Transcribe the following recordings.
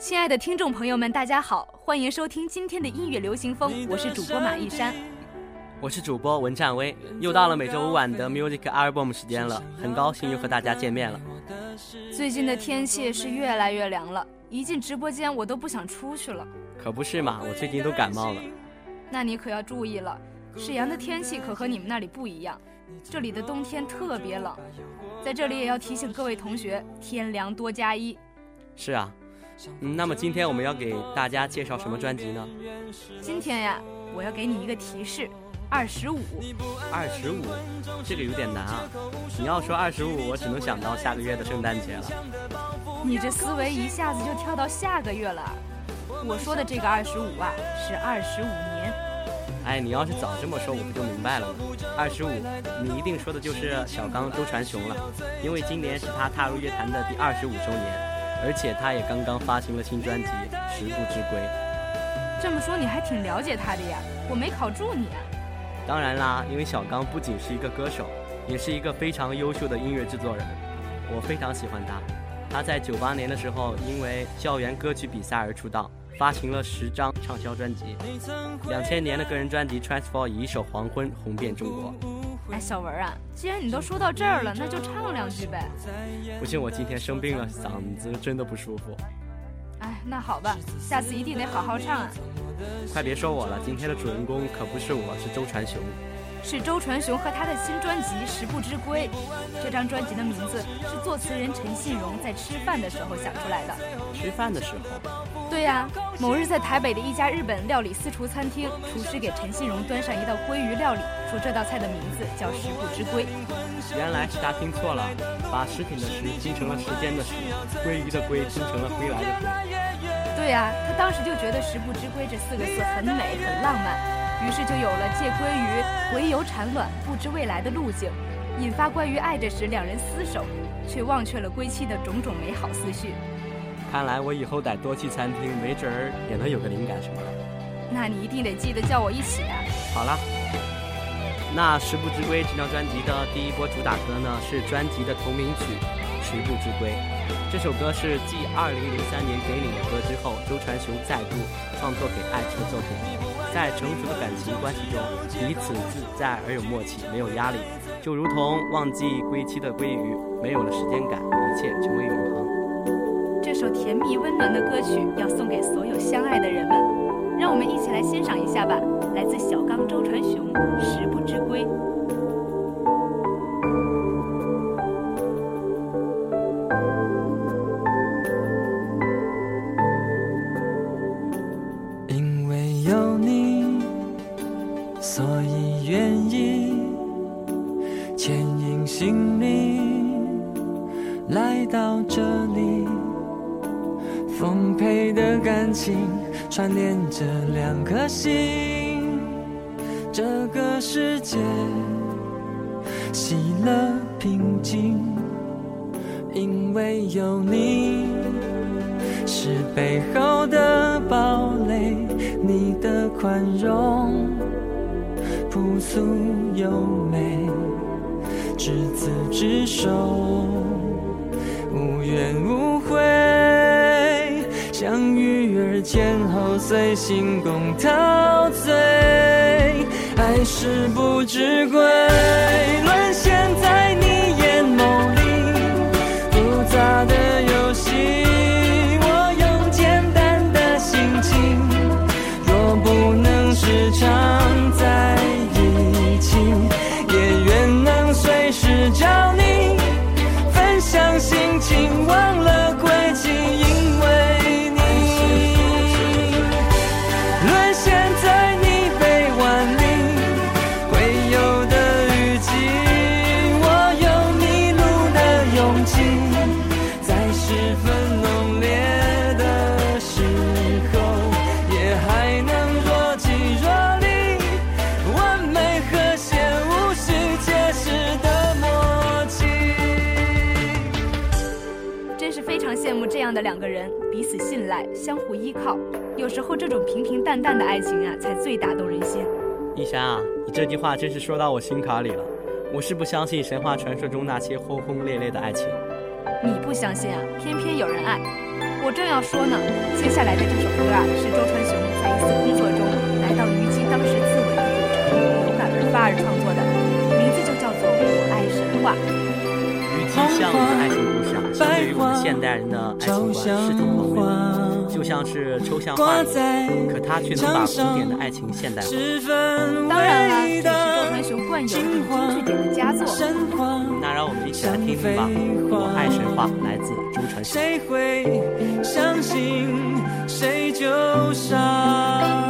亲爱的听众朋友们，大家好，欢迎收听今天的音乐流行风，我是主播马一山，我是主播文战威，又到了每周五晚的 Music Album 时间了，很高兴又和大家见面了。最近的天气是越来越凉了，一进直播间我都不想出去了。可不是嘛，我最近都感冒了。那你可要注意了，沈阳的天气可和你们那里不一样，这里的冬天特别冷，在这里也要提醒各位同学，天凉多加衣。是啊。嗯，那么今天我们要给大家介绍什么专辑呢？今天呀，我要给你一个提示，二十五。二十五，这个有点难啊。你要说二十五，我只能想到下个月的圣诞节了。你这思维一下子就跳到下个月了。我说的这个二十五啊，是二十五年。哎，你要是早这么说，我不就明白了吗？二十五，你一定说的就是小刚周传雄了，因为今年是他踏入乐坛的第二十五周年。而且他也刚刚发行了新专辑《十步之归》。这么说你还挺了解他的呀？我没考住你啊。当然啦，因为小刚不仅是一个歌手，也是一个非常优秀的音乐制作人，我非常喜欢他。他在九八年的时候因为校园歌曲比赛而出道，发行了十张畅销专辑。两千年的个人专辑《Transform》以一首《黄昏》红遍中国。哎，小文啊，既然你都说到这儿了，那就唱两句呗。不行我今天生病了，嗓子真的不舒服。哎，那好吧，下次一定得好好唱啊。快别说我了，今天的主人公可不是我，是周传雄。是周传雄和他的新专辑《十步之归》。这张专辑的名字是作词人陈信荣在吃饭的时候想出来的。吃饭的时候？对呀，某日在台北的一家日本料理私厨餐厅，厨师给陈信荣端上一道鲑鱼料理，说这道菜的名字叫《食不知归》。原来是他听错了，把食品的食拼成了时间的时，鲑鱼的鲑拼成了归来的归。对呀，他当时就觉得“食不知归”这四个字很美很浪漫。于是就有了借鲑鱼回游产卵不知未来的路径，引发关于爱着时两人厮守，却忘却了归期的种种美好思绪。看来我以后得多去餐厅，没准儿也能有个灵感什么的。那你一定得记得叫我一起啊！好了，那《十步之归》这张专辑的第一波主打歌呢，是专辑的同名曲《十步之归》。这首歌是继2003年《给你的歌》之后，周传雄再度创作给爱情的作品。在成熟的感情关系中，彼此自在而有默契，没有压力，就如同忘记归期的鲑鱼，没有了时间感，一切成为永恒。这首甜蜜温暖的歌曲要送给所有相爱的人们，让我们一起来欣赏一下吧。来自小刚周传雄，《十步之归》。来到这里奉陪的感情串联着两颗心，这个世界喜乐平静，因为有你是背后的堡垒，你的宽容朴素优美，执子之手，无怨无像鱼儿前后。随心共陶醉，爱是不知归，羡慕这样的两个人彼此信赖，相互依靠，有时候这种平平淡淡的爱情啊，才最打动人心。一山啊，你这句话真是说到我心坎里了。我是不相信神话传说中那些轰轰烈烈的爱情。你不相信啊？偏偏有人爱。我正要说呢，接下来的这首歌啊，是周传雄在一次工作中来到虞姬当时自刎的古城，有感而发而创作的，名字就叫做《我爱神话》。虞姬像的爱情故事啊，相对于我们现代人的爱情观是挺丰富的，就像是抽象画里，可它却能把古典的爱情现代化。当然了，这是周传雄惯有的引经据典的佳作。那让我们一起来听听吧，《我爱神话》来自周传雄。谁会相信谁就伤？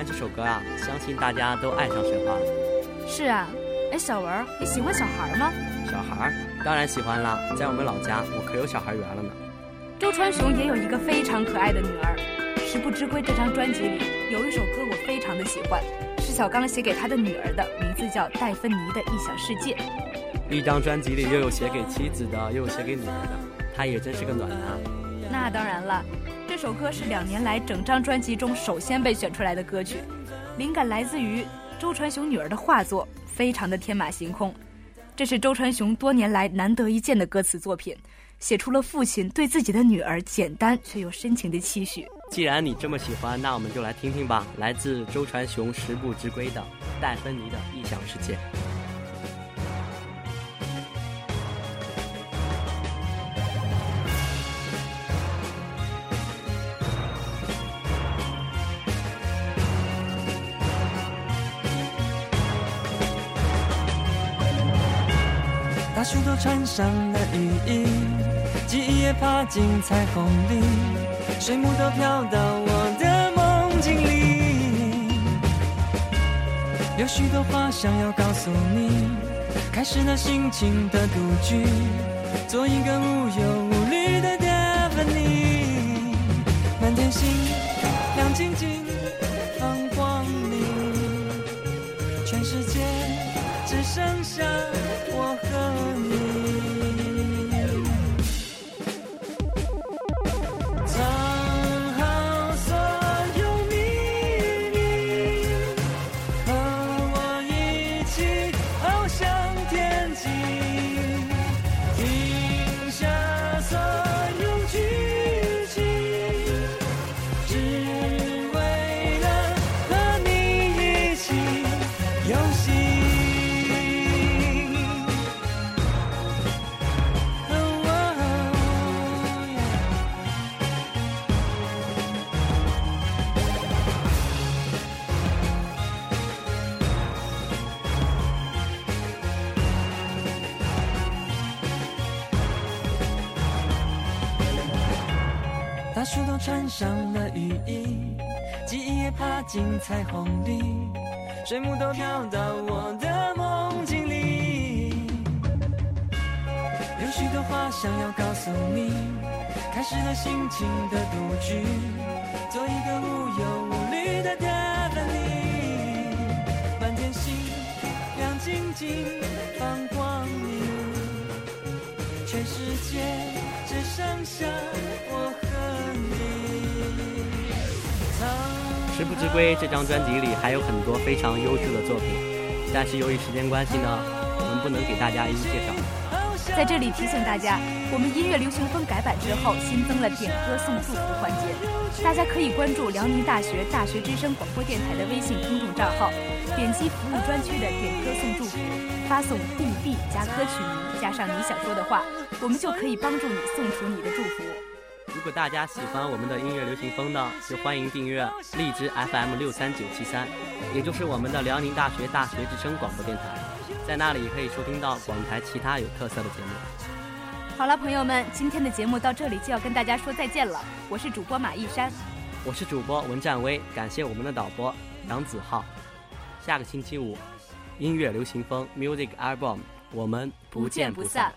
完这首歌啊，相信大家都爱上神话了。是啊，哎，小文儿，你喜欢小孩吗？小孩儿当然喜欢了，在我们老家，我可有小孩缘了呢。周传雄也有一个非常可爱的女儿，《食不知归》这张专辑里有一首歌我非常的喜欢，是小刚写给他的女儿的，名字叫《戴芬妮的异想世界》。一张专辑里又有写给妻子的，又有写给女儿的，他也真是个暖男啊。那当然了，这首歌是两年来整张专辑中首先被选出来的歌曲，灵感来自于周传雄女儿的画作，非常的天马行空。这是周传雄多年来难得一见的歌词作品，写出了父亲对自己的女儿简单却又深情的期许。既然你这么喜欢，那我们就来听听吧，来自周传雄《十步之归》的戴芬妮的异想世界。大树都穿上了雨衣，记忆也爬进彩虹里，水母都飘到我的梦境里。有许多话想要告诉你，开始了心情的独居，做一个无忧无虑的戴芬妮。满天星，亮晶晶，放光明，全世界只剩下我和你。穿上了雨衣，记忆也爬进彩虹里，水母都飘到我的梦境里。有许多话想要告诉你，开始了心情的独居，做一个无忧无虑的戴芬妮。满天星，亮晶晶，放光明，全世界只剩下我和你。《食不知归》这张专辑里还有很多非常优秀的作品，但是由于时间关系呢，我们不能给大家一一介绍。在这里提醒大家，我们音乐流行风改版之后，新增了点歌送祝福环节，大家可以关注辽宁大学大学之声广播电台的微信公众账号，点击服务专区的点歌送祝福，发送 “bb” 加歌曲名加上你想说的话，我们就可以帮助你送出你的祝福。如果大家喜欢我们的音乐流行风呢，就欢迎订阅荔枝 FM 六三九七三，也就是我们的辽宁大学大学之声广播电台，在那里可以收听到广台其他有特色的节目。好了，朋友们，今天的节目到这里就要跟大家说再见了。我是主播马一山，我是主播文占威，感谢我们的导播杨子浩。下个星期五，音乐流行风 Music Album，我们不见不散。